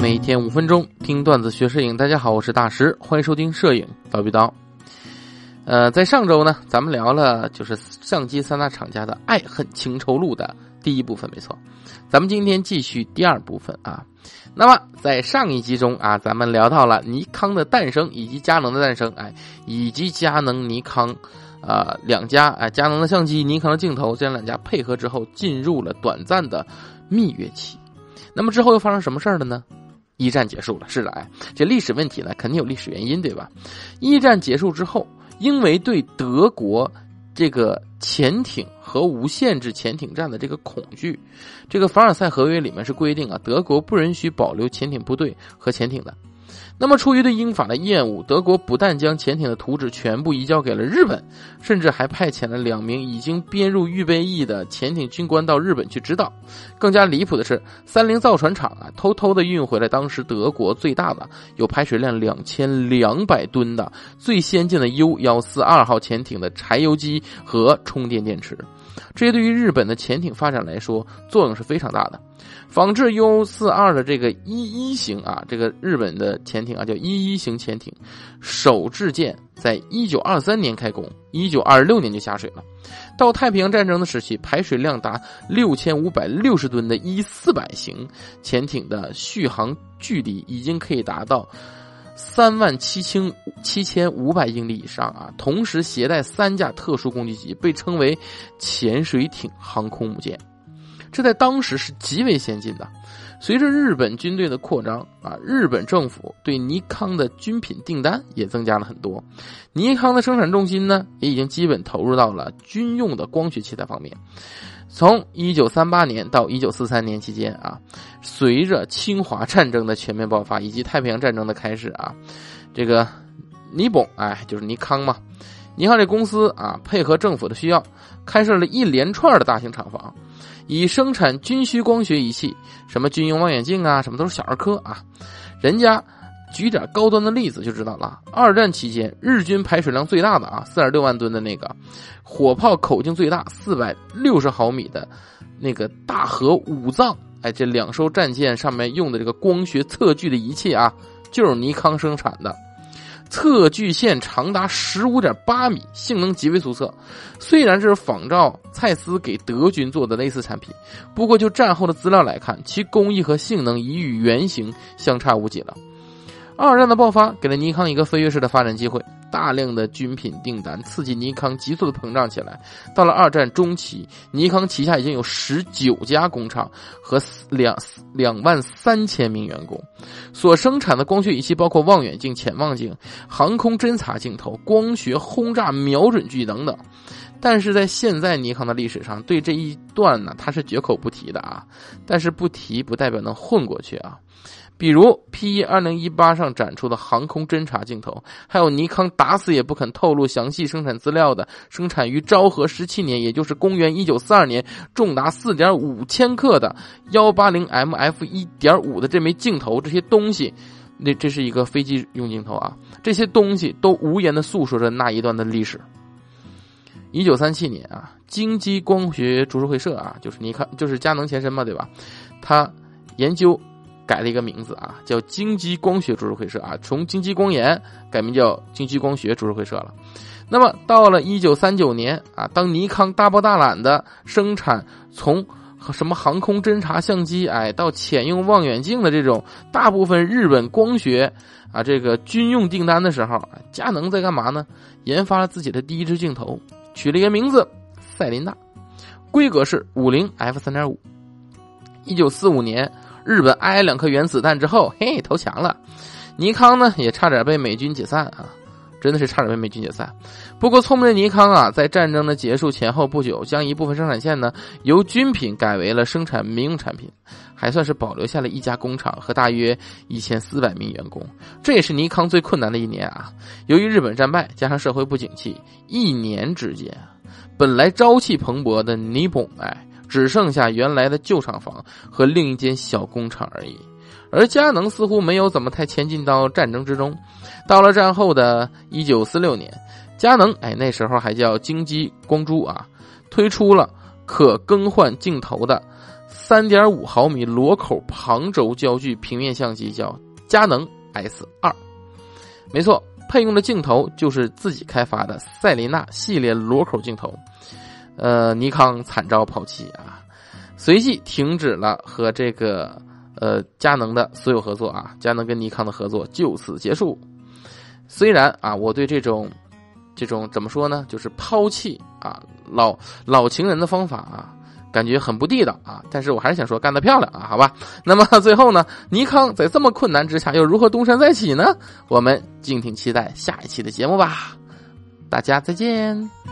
每天五分钟听段子学摄影，大家好，我是大石，欢迎收听摄影叨逼叨。呃，在上周呢，咱们聊了就是相机三大厂家的爱恨情仇录的第一部分，没错。咱们今天继续第二部分啊。那么在上一集中啊，咱们聊到了尼康的诞生以及佳能的诞生，哎，以及佳能、尼康，啊两家啊，佳能的相机、尼康的镜头这样两家配合之后，进入了短暂的蜜月期。那么之后又发生什么事儿了呢？一战结束了，是的，哎，这历史问题呢，肯定有历史原因，对吧？一战结束之后，因为对德国这个潜艇和无限制潜艇战的这个恐惧，这个凡尔赛合约里面是规定啊，德国不允许保留潜艇部队和潜艇的。那么，出于对英法的厌恶，德国不但将潜艇的图纸全部移交给了日本，甚至还派遣了两名已经编入预备役的潜艇军官到日本去指导。更加离谱的是，三菱造船厂啊，偷偷的运回了当时德国最大的、有排水量两千两百吨的最先进的 U 幺四二号潜艇的柴油机和充电电池。这些对于日本的潜艇发展来说，作用是非常大的。仿制 U 四二的这个一一型啊，这个日本的潜艇啊叫一一型潜艇，首制舰在一九二三年开工，一九二六年就下水了。到太平洋战争的时期，排水量达六千五百六十吨的一四百型潜艇的续航距离已经可以达到三万七千七千五百英里以上啊！同时携带三架特殊攻击机，被称为潜水艇航空母舰。这在当时是极为先进的。随着日本军队的扩张啊，日本政府对尼康的军品订单也增加了很多。尼康的生产重心呢，也已经基本投入到了军用的光学器材方面。从一九三八年到一九四三年期间啊，随着侵华战争的全面爆发以及太平洋战争的开始啊，这个尼泊哎，就是尼康嘛，尼康这公司啊，配合政府的需要，开设了一连串的大型厂房。以生产军需光学仪器，什么军用望远镜啊，什么都是小儿科啊。人家举点高端的例子就知道了。二战期间，日军排水量最大的啊，四点六万吨的那个火炮口径最大四百六十毫米的那个大和武藏，哎，这两艘战舰上面用的这个光学测距的仪器啊，就是尼康生产的。测距线长达十五点八米，性能极为出色。虽然这是仿照蔡司给德军做的类似产品，不过就战后的资料来看，其工艺和性能已与原型相差无几了。二战的爆发给了尼康一个飞跃式的发展机会，大量的军品订单刺激尼康急速的膨胀起来。到了二战中期，尼康旗下已经有十九家工厂和两两万三千名员工，所生产的光学仪器包括望远镜、潜望镜、航空侦察镜头、光学轰炸瞄准具等等。但是在现在尼康的历史上，对这一段呢，它是绝口不提的啊。但是不提不代表能混过去啊。比如 P 一二零一八上展出的航空侦察镜头，还有尼康打死也不肯透露详细生产资料的生产于昭和十七年，也就是公元一九四二年，重达四点五千克的幺八零 MF 一点五的这枚镜头，这些东西，那这是一个飞机用镜头啊，这些东西都无言的诉说着那一段的历史。一九三七年啊，京基光学株式会社啊，就是你看，就是佳能前身嘛，对吧？他研究。改了一个名字啊，叫京基光学株式会社啊，从京基光研改名叫京基光学株式会社了。那么到了一九三九年啊，当尼康大包大揽的生产从什么航空侦察相机哎到潜用望远镜的这种大部分日本光学啊这个军用订单的时候，佳能在干嘛呢？研发了自己的第一支镜头，取了一个名字赛琳娜，规格是五零 f 三点五。一九四五年。日本挨两颗原子弹之后，嘿，投降了。尼康呢，也差点被美军解散啊，真的是差点被美军解散。不过聪明的尼康啊，在战争的结束前后不久，将一部分生产线呢由军品改为了生产民用产品，还算是保留下了一家工厂和大约一千四百名员工。这也是尼康最困难的一年啊。由于日本战败，加上社会不景气，一年之间，本来朝气蓬勃的尼本哎。只剩下原来的旧厂房和另一间小工厂而已，而佳能似乎没有怎么太前进到战争之中。到了战后的一九四六年，佳能哎那时候还叫京基光珠啊，推出了可更换镜头的三点五毫米螺口旁轴焦距平面相机，叫佳能 S 二。没错，配用的镜头就是自己开发的赛琳娜系列螺口镜头。呃，尼康惨遭抛弃啊，随即停止了和这个呃佳能的所有合作啊，佳能跟尼康的合作就此结束。虽然啊，我对这种这种怎么说呢，就是抛弃啊老老情人的方法啊，感觉很不地道啊，但是我还是想说干得漂亮啊，好吧。那么最后呢，尼康在这么困难之下又如何东山再起呢？我们敬请期待下一期的节目吧，大家再见。